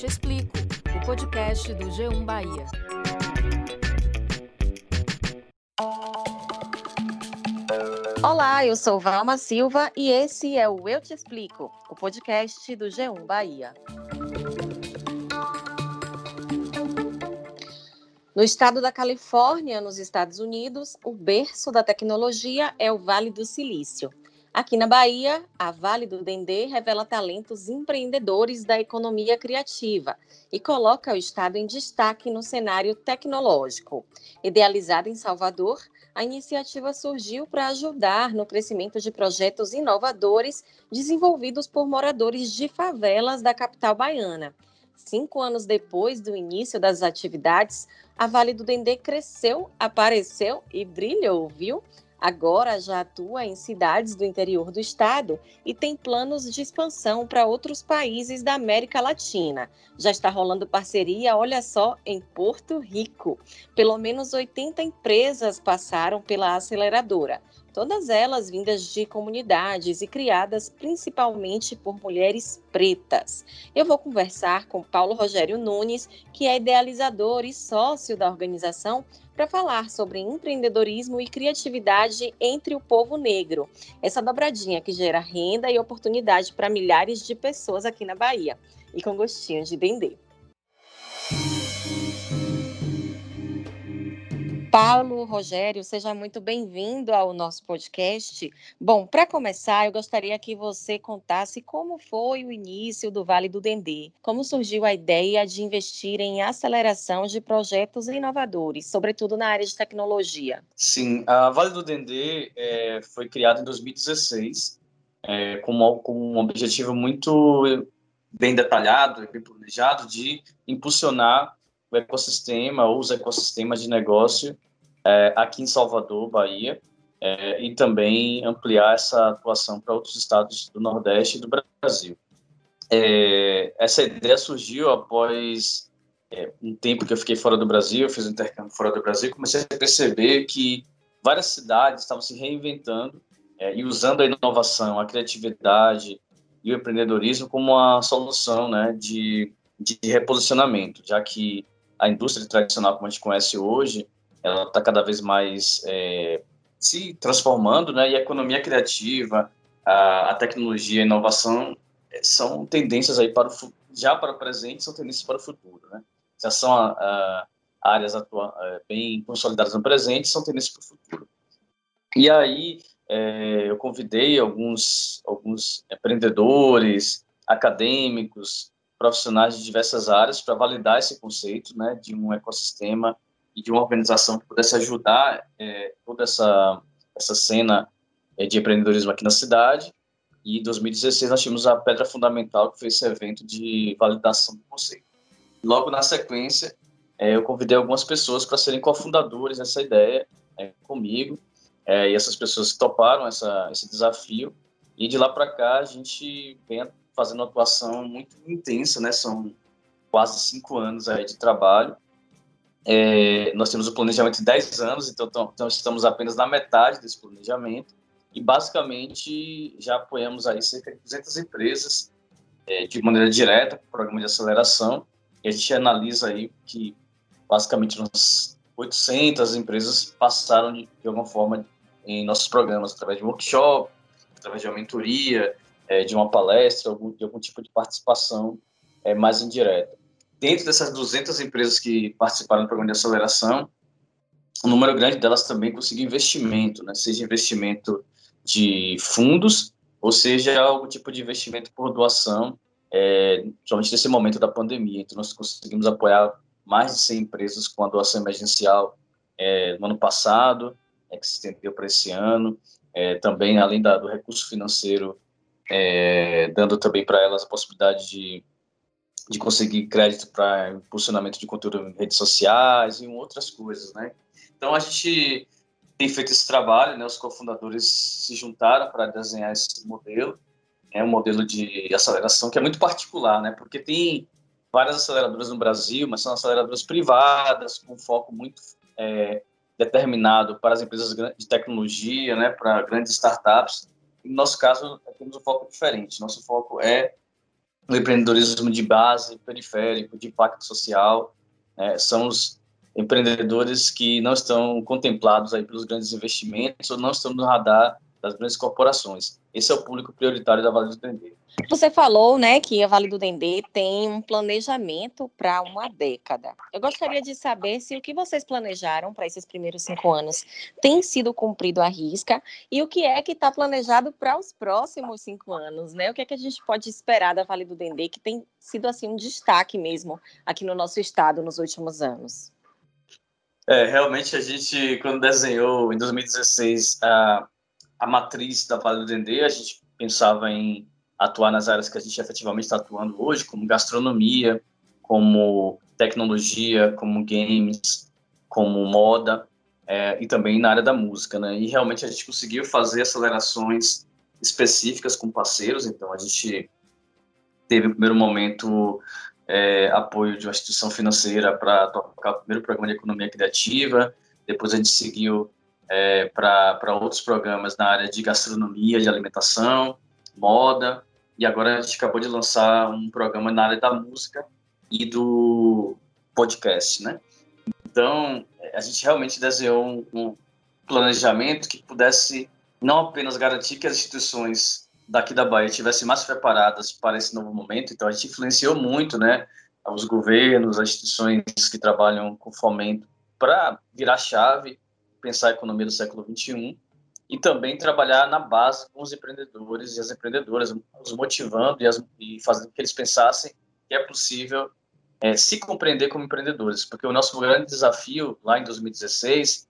Te Explico, o podcast do G1 Bahia. Olá, eu sou Valma Silva e esse é o Eu Te Explico, o podcast do G1 Bahia. No estado da Califórnia, nos Estados Unidos, o berço da tecnologia é o Vale do Silício. Aqui na Bahia, a Vale do Dendê revela talentos empreendedores da economia criativa e coloca o estado em destaque no cenário tecnológico. Idealizada em Salvador, a iniciativa surgiu para ajudar no crescimento de projetos inovadores desenvolvidos por moradores de favelas da capital baiana. Cinco anos depois do início das atividades, a Vale do Dendê cresceu, apareceu e brilhou, viu? Agora já atua em cidades do interior do estado e tem planos de expansão para outros países da América Latina. Já está rolando parceria, olha só, em Porto Rico. Pelo menos 80 empresas passaram pela aceleradora todas elas vindas de comunidades e criadas principalmente por mulheres pretas. Eu vou conversar com Paulo Rogério Nunes, que é idealizador e sócio da organização, para falar sobre empreendedorismo e criatividade entre o povo negro. Essa dobradinha que gera renda e oportunidade para milhares de pessoas aqui na Bahia. E com gostinho de dendê. Paulo Rogério, seja muito bem-vindo ao nosso podcast. Bom, para começar, eu gostaria que você contasse como foi o início do Vale do Dendê, como surgiu a ideia de investir em aceleração de projetos inovadores, sobretudo na área de tecnologia. Sim, a Vale do Dendê é, foi criada em 2016 é, com, com um objetivo muito bem detalhado e bem planejado de impulsionar o ecossistema ou os ecossistemas de negócio é, aqui em Salvador, Bahia, é, e também ampliar essa atuação para outros estados do Nordeste e do Brasil. É, essa ideia surgiu após é, um tempo que eu fiquei fora do Brasil, fiz um intercâmbio fora do Brasil, comecei a perceber que várias cidades estavam se reinventando é, e usando a inovação, a criatividade e o empreendedorismo como uma solução né, de, de reposicionamento, já que a indústria tradicional, como a gente conhece hoje, ela está cada vez mais é, se transformando, né? E a economia criativa, a, a tecnologia, a inovação é, são tendências aí para o já para o presente, são tendências para o futuro, né? Já são a, a áreas atua, é, bem consolidadas no presente, são tendências para o futuro. E aí é, eu convidei alguns alguns empreendedores, acadêmicos, profissionais de diversas áreas para validar esse conceito né, de um ecossistema e de uma organização que pudesse ajudar é, toda essa, essa cena é, de empreendedorismo aqui na cidade. E em 2016 nós tivemos a pedra fundamental, que foi esse evento de validação do conceito. Logo na sequência, é, eu convidei algumas pessoas para serem cofundadores dessa ideia é, comigo, é, e essas pessoas toparam essa, esse desafio. E de lá para cá a gente vem fazendo uma atuação muito intensa, né? São quase cinco anos aí de trabalho. É, nós temos o planejamento de 10 anos, então, então estamos apenas na metade desse planejamento e basicamente já apoiamos aí cerca de 200 empresas é, de maneira direta com o programa de aceleração e a gente analisa aí que basicamente umas 800 empresas passaram de, de alguma forma em nossos programas através de workshop, através de uma mentoria, é, de uma palestra, algum, de algum tipo de participação é, mais indireta. Dentro dessas 200 empresas que participaram do programa de aceleração, um número grande delas também conseguiu investimento, né? seja investimento de fundos, ou seja, algum tipo de investimento por doação, é, principalmente nesse momento da pandemia. Então, nós conseguimos apoiar mais de 100 empresas com a doação emergencial é, no ano passado, é, que se estendeu para esse ano. É, também, além da, do recurso financeiro é, dando também para elas a possibilidade de, de conseguir crédito para impulsionamento de conteúdo em redes sociais e outras coisas, né? Então a gente tem feito esse trabalho, né? Os cofundadores se juntaram para desenhar esse modelo, é um modelo de aceleração que é muito particular, né? Porque tem várias aceleradoras no Brasil, mas são aceleradoras privadas com foco muito é, determinado para as empresas de tecnologia, né? Para grandes startups no nosso caso, temos um foco diferente. Nosso foco é o empreendedorismo de base, periférico, de impacto social, né, são os empreendedores que não estão contemplados aí pelos grandes investimentos ou não estão no radar das grandes corporações. Esse é o público prioritário da Vale do Dendê. Você falou, né, que a Vale do Dendê tem um planejamento para uma década. Eu gostaria de saber se o que vocês planejaram para esses primeiros cinco anos tem sido cumprido à risca e o que é que está planejado para os próximos cinco anos, né? O que é que a gente pode esperar da Vale do Dendê, que tem sido assim um destaque mesmo aqui no nosso estado nos últimos anos? É, realmente a gente, quando desenhou em 2016 a, a matriz da Vale do Dendê, a gente pensava em atuar nas áreas que a gente efetivamente está atuando hoje, como gastronomia, como tecnologia, como games, como moda, é, e também na área da música, né? E realmente a gente conseguiu fazer acelerações específicas com parceiros, então a gente teve no primeiro momento é, apoio de uma instituição financeira para tocar o primeiro programa de economia criativa, depois a gente seguiu é, para outros programas na área de gastronomia, de alimentação, moda, e agora a gente acabou de lançar um programa na área da música e do podcast, né? Então, a gente realmente desenhou um, planejamento que pudesse não apenas garantir que as instituições daqui da Bahia estivessem mais preparadas para esse novo momento, então a gente influenciou muito, né, os governos, as instituições que trabalham com fomento para virar chave, pensar a economia do século 21 e também trabalhar na base com os empreendedores e as empreendedoras, os motivando e, as, e fazendo com que eles pensassem que é possível é, se compreender como empreendedores, porque o nosso grande desafio lá em 2016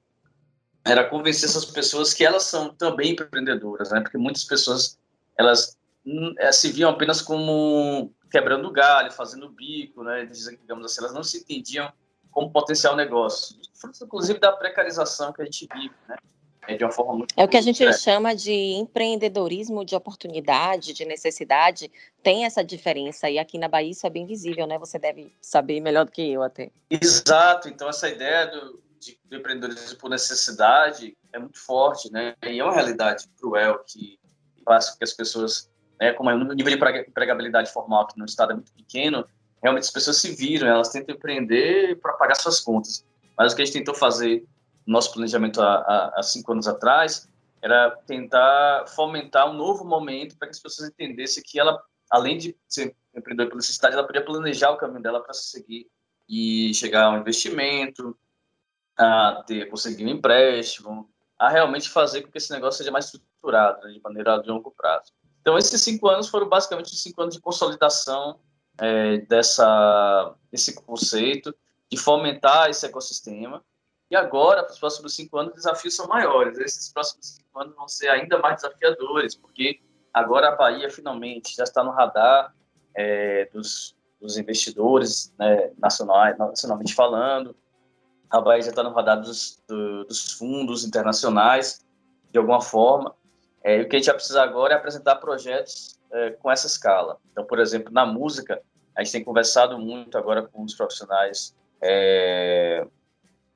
era convencer essas pessoas que elas são também empreendedoras, né? Porque muitas pessoas elas hum, é, se viam apenas como quebrando galho, fazendo bico, né? Digamos assim, elas não se entendiam como potencial negócio, inclusive da precarização que a gente vive, né? é de uma forma muito. É o que a gente chama de empreendedorismo de oportunidade, de necessidade, tem essa diferença, e aqui na Bahia isso é bem visível, né? Você deve saber melhor do que eu até. Exato, então essa ideia do, de, do empreendedorismo por necessidade é muito forte, né? E é uma realidade cruel que faz com que as pessoas, né, como é o nível de empregabilidade formal aqui no estado é muito pequeno, realmente as pessoas se viram, elas tentam empreender para pagar suas contas. Mas o que a gente tentou fazer nosso planejamento há, há, cinco anos atrás era tentar fomentar um novo momento para que as pessoas entendessem que ela, além de ser empreendedora por necessidade, ela podia planejar o caminho dela para seguir e chegar a um investimento, a ter, conseguir um empréstimo, a realmente fazer com que esse negócio seja mais estruturado, né, de maneira de longo prazo. Então, esses cinco anos foram basicamente cinco anos de consolidação é, dessa, desse conceito, de fomentar esse ecossistema, e agora, para os próximos cinco anos, os desafios são maiores. Esses próximos cinco anos vão ser ainda mais desafiadores, porque agora a Bahia finalmente já está no radar é, dos, dos, investidores né, nacionais, nacionalmente falando. A Bahia já está no radar dos, do, dos fundos internacionais, de alguma forma. É, e o que a gente vai precisar agora é apresentar projetos é, com essa escala. Então, por exemplo, na música, a gente tem conversado muito agora com os profissionais é,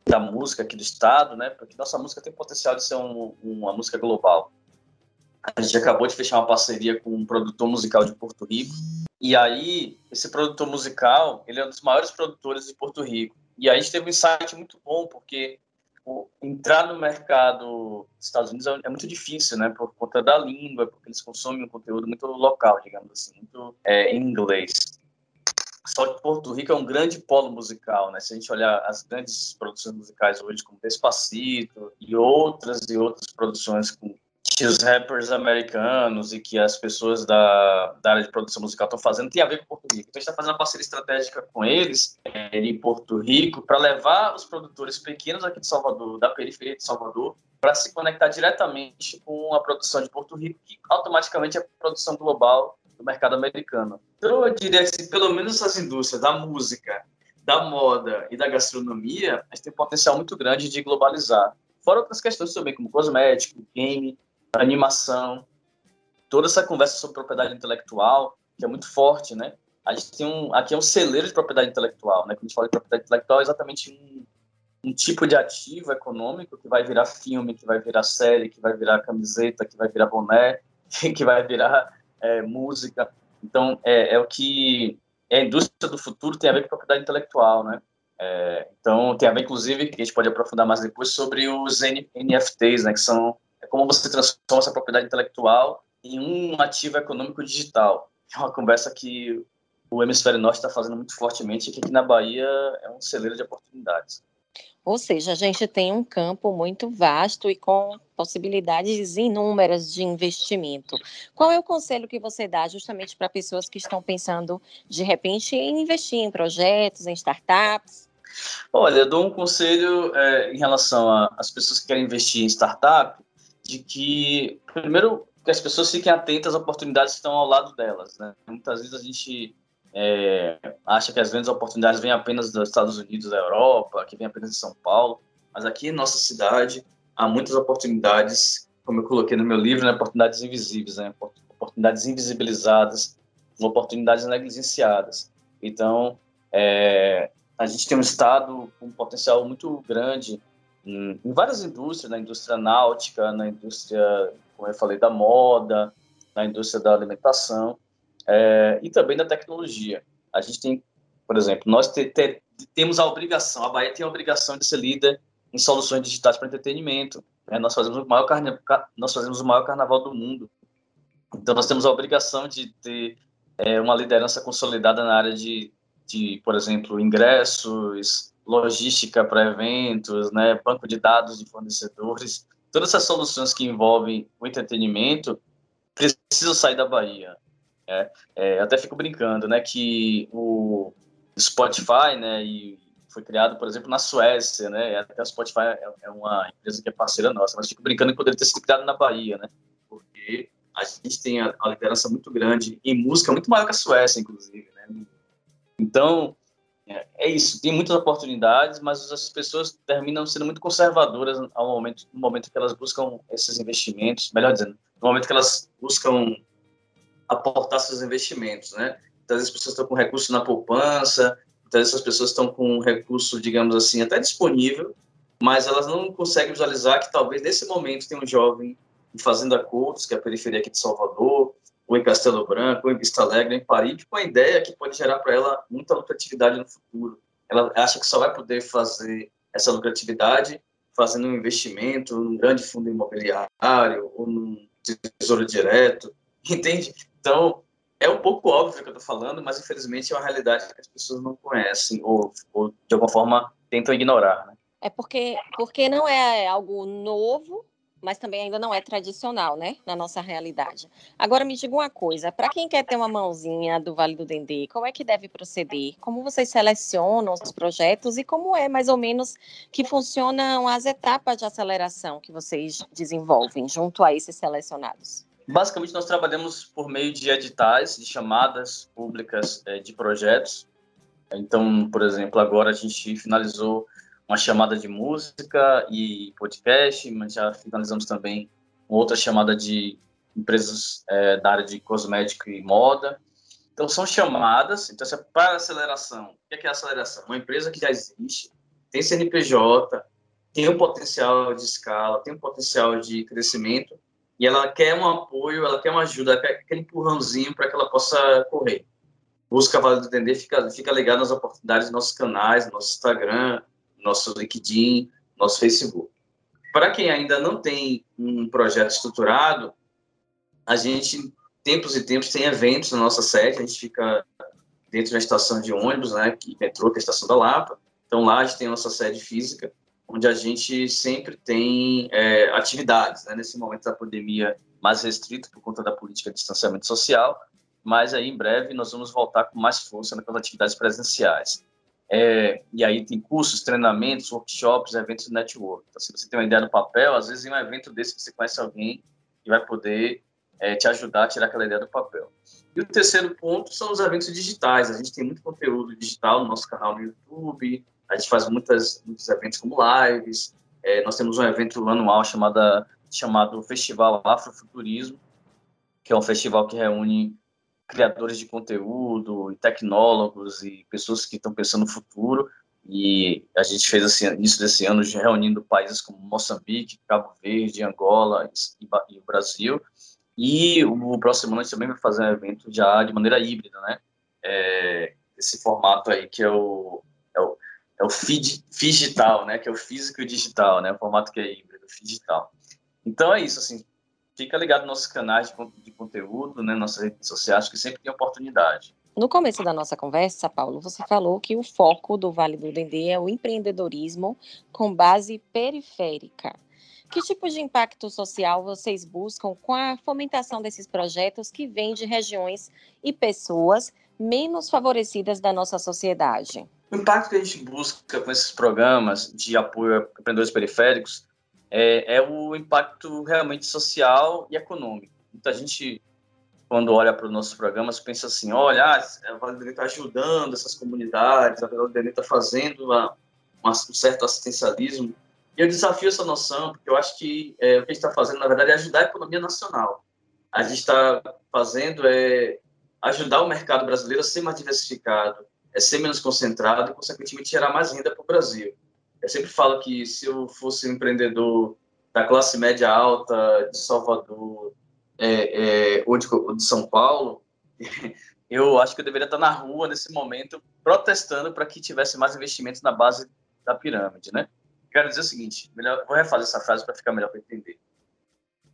da música aqui do estado, né? Porque nossa música tem potencial de ser um, uma música global. A gente acabou de fechar uma parceria com um produtor musical de Porto Rico. E aí, esse produtor musical, ele é um dos maiores produtores de Porto Rico. E aí a gente teve um insight muito bom, porque entrar no mercado dos Estados Unidos é, é muito difícil, né? Por conta da língua, porque eles consomem um conteúdo muito local, digamos assim, muito é, em inglês. Só que Porto Rico é um grande polo musical, né? Se a gente olhar as grandes produções musicais hoje, como Despacito e outras e outras produções com que os rappers americanos e que as pessoas da, da área de produção musical estão fazendo tem a ver com Porto Rico. Então a gente está fazendo uma parceria estratégica com eles é, em Porto Rico para levar os produtores pequenos aqui de Salvador, da periferia de Salvador, para se conectar diretamente com a produção de Porto Rico, que automaticamente é produção global do mercado americano. Então, eu diria que, pelo menos essas indústrias da música, da moda e da gastronomia, a gente tem um potencial muito grande de globalizar. Fora outras questões também, como cosmético, game, animação, toda essa conversa sobre propriedade intelectual, que é muito forte, né? A gente tem um, aqui é um celeiro de propriedade intelectual, né? Quando a gente fala de propriedade intelectual, é exatamente um, um tipo de ativo econômico que vai virar filme, que vai virar série, que vai virar camiseta, que vai virar boné, que vai virar é, música. Então, é, é o que é a indústria do futuro tem a ver com propriedade intelectual, né? É, então, tem a ver, inclusive, que a gente pode aprofundar mais depois, sobre os NFTs, né? Que são é como você transforma essa propriedade intelectual em um ativo econômico digital. É uma conversa que o hemisfério norte está fazendo muito fortemente e que aqui na Bahia é um celeiro de oportunidades. Ou seja, a gente tem um campo muito vasto e com possibilidades inúmeras de investimento. Qual é o conselho que você dá justamente para pessoas que estão pensando, de repente, em investir em projetos, em startups? Olha, eu dou um conselho é, em relação às pessoas que querem investir em startup, de que, primeiro, que as pessoas fiquem atentas às oportunidades que estão ao lado delas. Né? Muitas vezes a gente é, acha que as grandes oportunidades vêm apenas dos Estados Unidos, da Europa, que vem apenas de São Paulo, mas aqui em nossa cidade há muitas oportunidades, como eu coloquei no meu livro, né, oportunidades invisíveis, né, oportunidades invisibilizadas, oportunidades negligenciadas. Então, é, a gente tem um estado com um potencial muito grande em, em várias indústrias, na indústria náutica, na indústria, como eu falei, da moda, na indústria da alimentação, é, e também da tecnologia. A gente tem, por exemplo, nós te, te, temos a obrigação, a Bahia tem a obrigação de ser líder em soluções digitais para entretenimento. Né? Nós, fazemos o maior carna, nós fazemos o maior carnaval do mundo. Então, nós temos a obrigação de ter é, uma liderança consolidada na área de, de, por exemplo, ingressos, logística para eventos, né, banco de dados de fornecedores. Todas essas soluções que envolvem o entretenimento precisam sair da Bahia. É, é, eu até fico brincando, né, que o Spotify, né, e foi criado, por exemplo, na Suécia, né, até o Spotify é, é uma empresa que é parceira nossa, mas fico brincando que poderia ter sido criado na Bahia, né, porque a gente tem a, a liderança muito grande em música, muito maior que a Suécia, inclusive, né, então, é, é isso, tem muitas oportunidades, mas as pessoas terminam sendo muito conservadoras ao momento, no momento que elas buscam esses investimentos, melhor dizendo, no momento que elas buscam aportar seus investimentos, né? Vezes as pessoas estão com recurso na poupança, muitas vezes as pessoas estão com recurso, digamos assim, até disponível, mas elas não conseguem visualizar que talvez nesse momento tem um jovem em Fazenda Coutos, que é a periferia aqui de Salvador, ou em Castelo Branco, ou em Vista Alegre, em Paris, com a ideia que pode gerar para ela muita lucratividade no futuro. Ela acha que só vai poder fazer essa lucratividade fazendo um investimento num grande fundo imobiliário ou num tesouro direto, entende? Então, é um pouco óbvio que eu estou falando, mas infelizmente é uma realidade que as pessoas não conhecem ou, ou de alguma forma tentam ignorar. Né? É porque, porque não é algo novo, mas também ainda não é tradicional, né, na nossa realidade. Agora me diga uma coisa, para quem quer ter uma mãozinha do Vale do Dendê, como é que deve proceder? Como vocês selecionam os projetos e como é mais ou menos que funcionam as etapas de aceleração que vocês desenvolvem junto a esses selecionados? Basicamente, nós trabalhamos por meio de editais, de chamadas públicas é, de projetos. Então, por exemplo, agora a gente finalizou uma chamada de música e podcast, mas já finalizamos também outra chamada de empresas é, da área de cosmético e moda. Então, são chamadas. Então, é para aceleração. O que é, que é aceleração? Uma empresa que já existe, tem CNPJ, tem um potencial de escala, tem um potencial de crescimento, e ela quer um apoio, ela quer uma ajuda, ela quer aquele empurrãozinho para que ela possa correr. Busca Vale do Dendê, fica, fica ligado nas oportunidades dos nossos canais, nosso Instagram, nosso LinkedIn, nosso Facebook. Para quem ainda não tem um projeto estruturado, a gente, tempos e tempos, tem eventos na nossa sede, a gente fica dentro da estação de ônibus, né, que metrô, que é a estação da Lapa. Então lá a gente tem a nossa sede física, onde a gente sempre tem é, atividades, né? nesse momento da pandemia mais restrito por conta da política de distanciamento social, mas aí em breve nós vamos voltar com mais força nas atividades presenciais. É, e aí tem cursos, treinamentos, workshops, eventos de network. Então, se você tem uma ideia no papel, às vezes em um evento desse você conhece alguém que vai poder é, te ajudar a tirar aquela ideia do papel. E o terceiro ponto são os eventos digitais. A gente tem muito conteúdo digital no nosso canal no YouTube, a gente faz muitas, muitos eventos como lives. É, nós temos um evento anual chamada, chamado Festival Afrofuturismo, que é um festival que reúne criadores de conteúdo, e tecnólogos e pessoas que estão pensando no futuro. E a gente fez assim, início desse ano reunindo países como Moçambique, Cabo Verde, Angola e, e o Brasil. E o próximo ano a gente também vai fazer um evento já de maneira híbrida, né? É, esse formato aí que é o, é o, digital, né? Que é o físico e digital, né? O formato que é híbrido, digital. Então é isso, assim, fica ligado nos nossos canais de, de conteúdo, né? Nossas redes sociais, que sempre tem oportunidade. No começo da nossa conversa, Paulo, você falou que o foco do Vale do Dendê é o empreendedorismo com base periférica. Que tipo de impacto social vocês buscam com a fomentação desses projetos que vêm de regiões e pessoas menos favorecidas da nossa sociedade? O impacto que a gente busca com esses programas de apoio a empreendedores periféricos é, é o impacto realmente social e econômico. Muita gente, quando olha para os nossos programas, pensa assim: olha, ah, a Vale está ajudando essas comunidades, a Vale está fazendo uma, uma, um certo assistencialismo. E eu desafio essa noção, porque eu acho que é, o que a gente está fazendo, na verdade, é ajudar a economia nacional. A gente está fazendo é ajudar o mercado brasileiro a ser mais diversificado, é ser menos concentrado e, consequentemente, gerar mais renda para o Brasil. Eu sempre falo que se eu fosse um empreendedor da classe média alta de Salvador é, é, ou, de, ou de São Paulo, eu acho que eu deveria estar na rua nesse momento protestando para que tivesse mais investimentos na base da pirâmide, né? quero dizer o seguinte, melhor, vou refazer essa frase para ficar melhor para entender.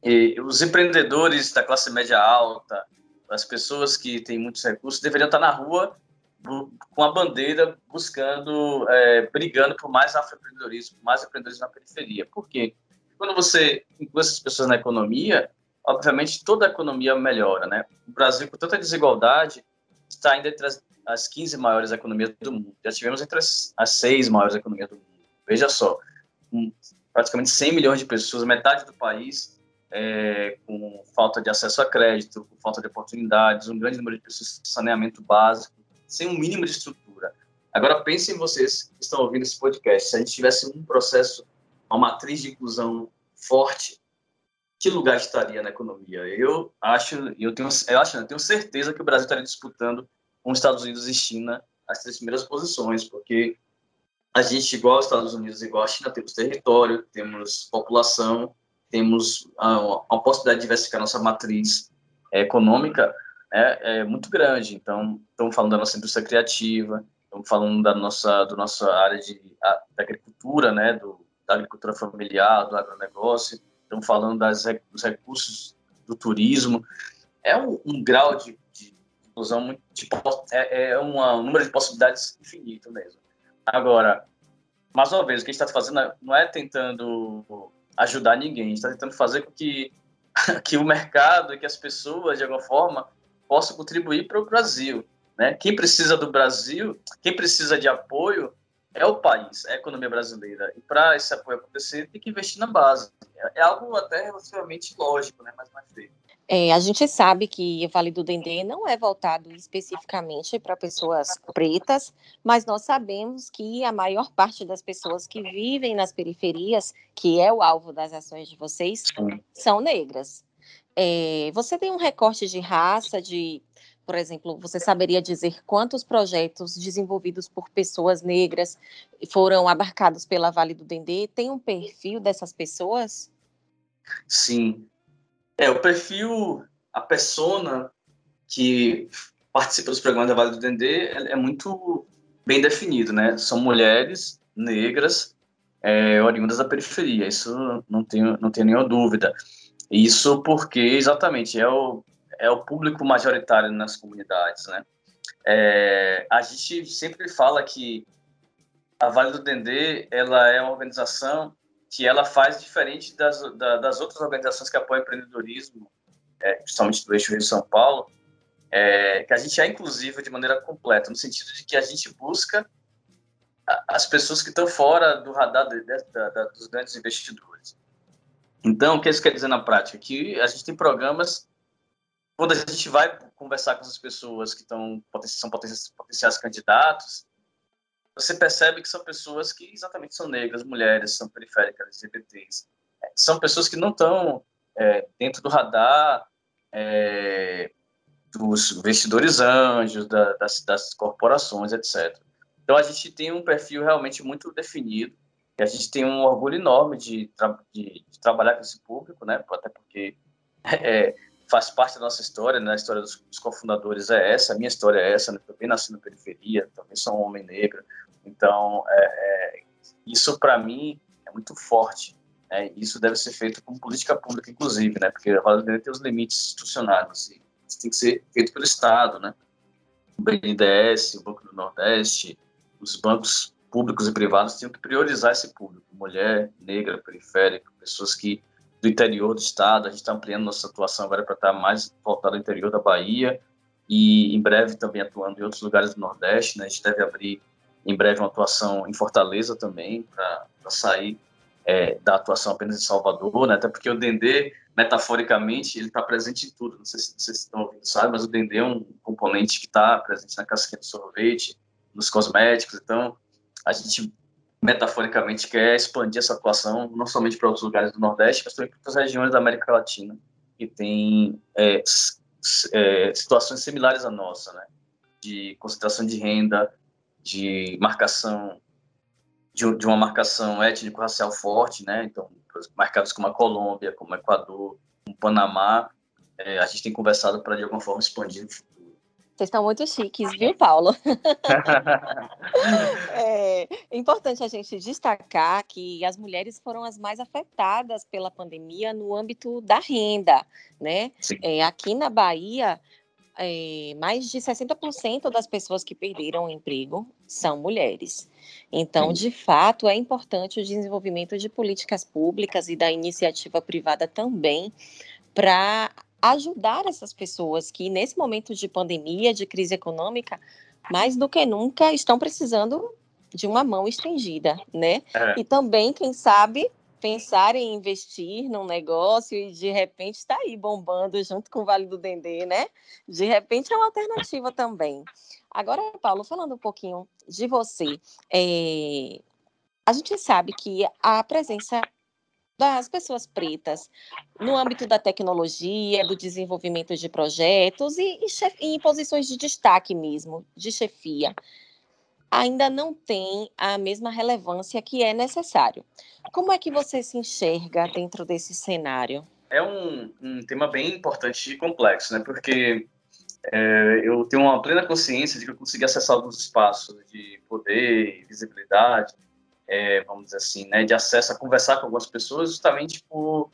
E os empreendedores da classe média alta, as pessoas que têm muitos recursos, deveriam estar na rua com a bandeira buscando, é, brigando por mais afroempreendedorismo, mais empreendedorismo na periferia. Por quê? Quando você inclui essas pessoas na economia, obviamente toda a economia melhora, né? O Brasil, com tanta desigualdade, está ainda entre as, as 15 maiores economias do mundo. Já tivemos entre as, as seis maiores economias do mundo. Veja só, com praticamente 100 milhões de pessoas, metade do país é, com falta de acesso a crédito, com falta de oportunidades, um grande número de pessoas sem saneamento básico, sem um mínimo de estrutura. Agora pensem vocês que estão ouvindo esse podcast, se a gente tivesse um processo, uma matriz de inclusão forte, que lugar estaria na economia? Eu acho, eu tenho, eu acho, eu tenho certeza que o Brasil estaria disputando com os Estados Unidos e China as três primeiras posições, porque a gente, igual aos Estados Unidos, igual à China, temos território, temos população, temos a, a possibilidade de diversificar nossa matriz econômica é, é, muito grande. Então, estamos falando da nossa indústria criativa, estamos falando da nossa, do nossa área de, a, da agricultura, né, do, da agricultura familiar, do agronegócio, estamos falando das, dos recursos do turismo. É um, um grau de, de inclusão muito, de, é, é uma, um número de possibilidades infinito mesmo. Agora, mais uma vez, o que a gente está fazendo não é tentando ajudar ninguém, a gente está tentando fazer com que, que o mercado e que as pessoas, de alguma forma, possam contribuir para o Brasil. Né? Quem precisa do Brasil, quem precisa de apoio é o país, é a economia brasileira. E para esse apoio acontecer, tem que investir na base. É, é algo até relativamente lógico, né? mas mais feito. É, a gente sabe que o Vale do Dendê não é voltado especificamente para pessoas pretas, mas nós sabemos que a maior parte das pessoas que vivem nas periferias, que é o alvo das ações de vocês, são negras. É, você tem um recorte de raça, de, por exemplo, você saberia dizer quantos projetos desenvolvidos por pessoas negras foram abarcados pela Vale do Dendê? Tem um perfil dessas pessoas? Sim, é, o perfil, a persona que participa dos programas da Vale do Dendê é, é muito bem definido, né? São mulheres negras é, oriundas da periferia, isso não tenho, não tenho nenhuma dúvida. Isso porque, exatamente, é o, é o público majoritário nas comunidades, né? É, a gente sempre fala que a Vale do Dendê ela é uma organização que ela faz diferente das, da, das outras organizações que apoiam empreendedorismo, é, principalmente do eixo Rio São Paulo, é, que a gente é inclusiva de maneira completa, no sentido de que a gente busca as pessoas que estão fora do radar de, de, de, dos grandes investidores. Então, o que isso quer dizer na prática? Que a gente tem programas, quando a gente vai conversar com essas pessoas que estão, são potenciais candidatos, você percebe que são pessoas que exatamente são negras, mulheres, são periféricas, LGBTs. São pessoas que não estão é, dentro do radar é, dos investidores anjos, da, das, das, corporações, etc. Então, a gente tem um perfil realmente muito definido e a gente tem um orgulho enorme de, tra de, de trabalhar com esse público, né? até porque é, faz parte da nossa história, né? A história dos, dos cofundadores é essa, a minha história é essa, né? também nasci na periferia, também sou um homem negro, então é, é, isso para mim é muito forte, né? Isso deve ser feito com política pública, inclusive, né? Porque a Vale tem os limites institucionais, e isso tem que ser feito pelo Estado, né? O BNDES, o Banco do Nordeste, os bancos públicos e privados tinham que priorizar esse público, mulher, negra, periférica, pessoas que do interior do estado, a gente está ampliando nossa atuação agora para estar tá mais voltado ao interior da Bahia e em breve também atuando em outros lugares do Nordeste, né? A gente deve abrir em breve uma atuação em Fortaleza também para sair é, da atuação apenas em Salvador, né? Até porque o Dendê, metaforicamente, ele está presente em tudo. Não sei se vocês estão ouvindo, sabe? Mas o Dendê é um componente que está presente na casquinha do sorvete, nos cosméticos. Então, a gente metaforicamente quer expandir essa atuação não somente para outros lugares do Nordeste, mas também para outras regiões da América Latina que tem é, é, situações similares à nossa, né? De concentração de renda, de marcação de, de uma marcação étnico-racial forte, né? Então, mercados como a Colômbia, como o Equador, como o Panamá, é, a gente tem conversado para de alguma forma expandir vocês estão muito chiques, viu, Paulo? é importante a gente destacar que as mulheres foram as mais afetadas pela pandemia no âmbito da renda, né? É, aqui na Bahia, é, mais de 60% das pessoas que perderam o emprego são mulheres. Então, Sim. de fato, é importante o desenvolvimento de políticas públicas e da iniciativa privada também para ajudar essas pessoas que, nesse momento de pandemia, de crise econômica, mais do que nunca estão precisando de uma mão estendida, né? É. E também, quem sabe, pensar em investir num negócio e de repente está aí bombando junto com o Vale do Dendê, né? De repente é uma alternativa também. Agora, Paulo, falando um pouquinho de você, é... a gente sabe que a presença das pessoas pretas no âmbito da tecnologia, do desenvolvimento de projetos e, e, em posições de destaque mesmo, de chefia, ainda não tem a mesma relevância que é necessário. Como é que você se enxerga dentro desse cenário? É um, um tema bem importante e complexo, né? Porque é, eu tenho uma plena consciência de que eu consegui acessar alguns espaços de poder e visibilidade é, vamos dizer assim, né, de acesso a conversar com algumas pessoas, justamente por,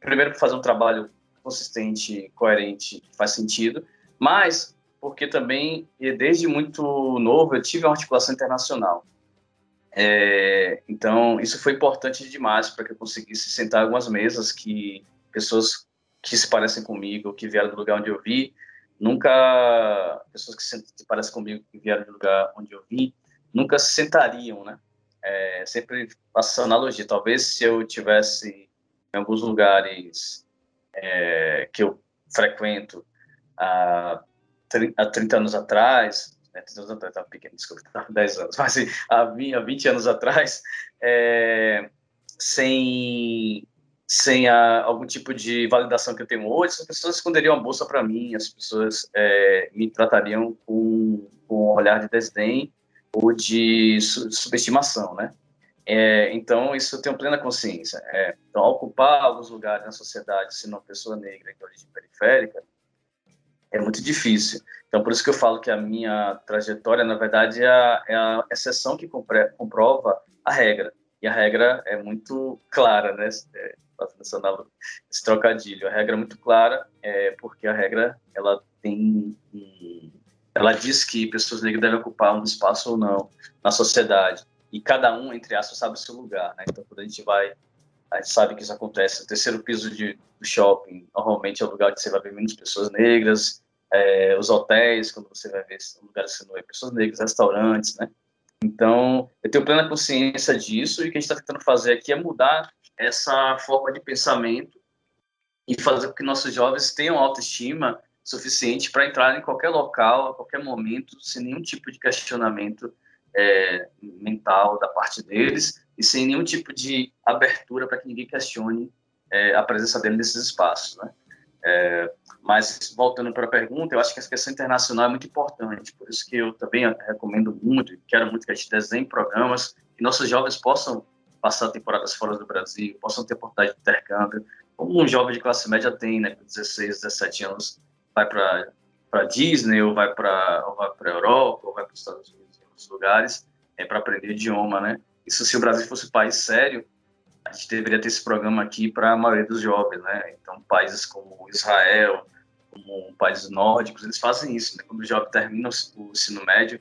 primeiro, por fazer um trabalho consistente, coerente, que faz sentido, mas porque também, desde muito novo, eu tive uma articulação internacional. É, então, isso foi importante demais para que eu conseguisse sentar em algumas mesas que pessoas que se parecem comigo, que vieram do lugar onde eu vi, nunca, pessoas que se parecem comigo, que vieram do lugar onde eu vi, nunca se sentariam, né? É, sempre faço analogia. Talvez se eu tivesse em alguns lugares é, que eu frequento há, há 30 anos atrás, né, 30 anos atrás, estava pequeno, desculpa, estava 10 anos, mas assim, há 20, há 20 anos atrás, é, sem, sem a, algum tipo de validação que eu tenho hoje, as pessoas esconderiam a bolsa para mim, as pessoas é, me tratariam com, com um olhar de desdém ou de subestimação, né? É, então, isso eu tenho plena consciência. É, então, ocupar alguns lugares na sociedade, sendo uma pessoa negra de origem periférica, é muito difícil. Então, por isso que eu falo que a minha trajetória, na verdade, é a, é a exceção que comprova a regra. E a regra é muito clara, né? É, esse trocadilho. A regra é muito clara, é, porque a regra ela tem ela diz que pessoas negras devem ocupar um espaço ou não na sociedade. E cada um, entre aspas, sabe o seu lugar, né? Então, quando a gente vai, a gente sabe que isso acontece. O terceiro piso de, do shopping, normalmente é o lugar que você vai ver menos pessoas negras. É, os hotéis, quando você vai ver lugares que não vê pessoas negras, restaurantes, né? Então, eu tenho plena consciência disso e o que a gente está tentando fazer aqui é mudar essa forma de pensamento e fazer com que nossos jovens tenham autoestima suficiente para entrar em qualquer local, a qualquer momento, sem nenhum tipo de questionamento é, mental da parte deles e sem nenhum tipo de abertura para que ninguém questione é, a presença dele nesses espaços, né? É, mas voltando para a pergunta, eu acho que a questão internacional é muito importante, por isso que eu também recomendo muito, quero muito que a gente desenhe programas que nossos jovens possam passar temporadas fora do Brasil, possam ter oportunidade de intercâmbio, como um jovem de classe média tem, né, com 16, 17 anos, vai para para Disney ou vai para ou vai para Europa ou vai para os Estados Unidos em outros lugares é para aprender idioma, né? Isso se o Brasil fosse um país sério, a gente deveria ter esse programa aqui para a maioria dos jovens, né? Então países como Israel, como países nórdicos, eles fazem isso, né? Quando o jovem termina o ensino médio,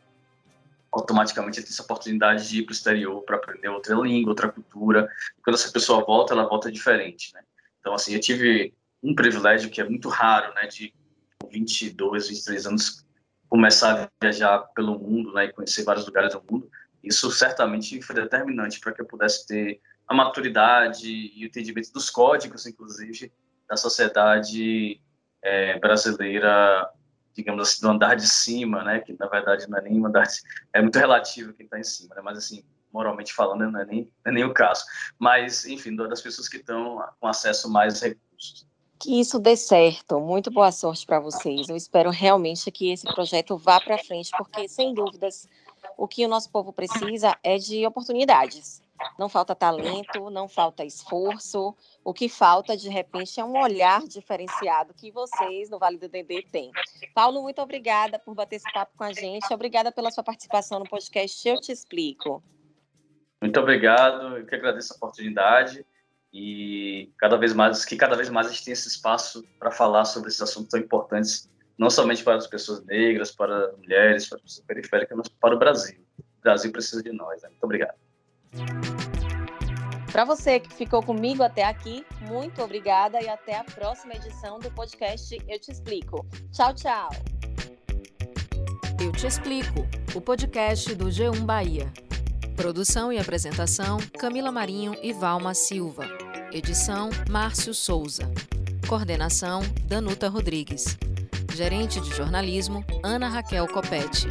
automaticamente ele tem essa oportunidade de ir para o exterior para aprender outra língua, outra cultura. E quando essa pessoa volta, ela volta diferente, né? Então, assim, eu tive um privilégio que é muito raro, né? De 22, 23 anos, começar a viajar pelo mundo né, e conhecer vários lugares do mundo, isso certamente foi determinante para que eu pudesse ter a maturidade e o entendimento dos códigos, inclusive, da sociedade é, brasileira, digamos assim, do andar de cima, né, que na verdade não é nem andar de, é muito relativo quem está em cima, né, mas assim, moralmente falando, não é nem, não é nem o caso. Mas, enfim, das pessoas que estão com acesso mais recursos que isso dê certo. Muito boa sorte para vocês. Eu espero realmente que esse projeto vá para frente, porque, sem dúvidas, o que o nosso povo precisa é de oportunidades. Não falta talento, não falta esforço. O que falta, de repente, é um olhar diferenciado que vocês no Vale do Dendê têm. Paulo, muito obrigada por bater esse papo com a gente. Obrigada pela sua participação no podcast Eu Te Explico. Muito obrigado. Eu que agradeço a oportunidade e cada vez mais que cada vez mais a gente tem esse espaço para falar sobre esses assuntos tão importantes, não somente para as pessoas negras, para as mulheres, para as pessoas periféricas, mas para o Brasil. O Brasil precisa de nós. Né? Muito obrigado. Para você que ficou comigo até aqui, muito obrigada e até a próxima edição do podcast Eu Te Explico. Tchau, tchau. Eu Te Explico, o podcast do G1 Bahia. Produção e apresentação: Camila Marinho e Valma Silva. Edição: Márcio Souza. Coordenação: Danuta Rodrigues. Gerente de jornalismo: Ana Raquel Copete.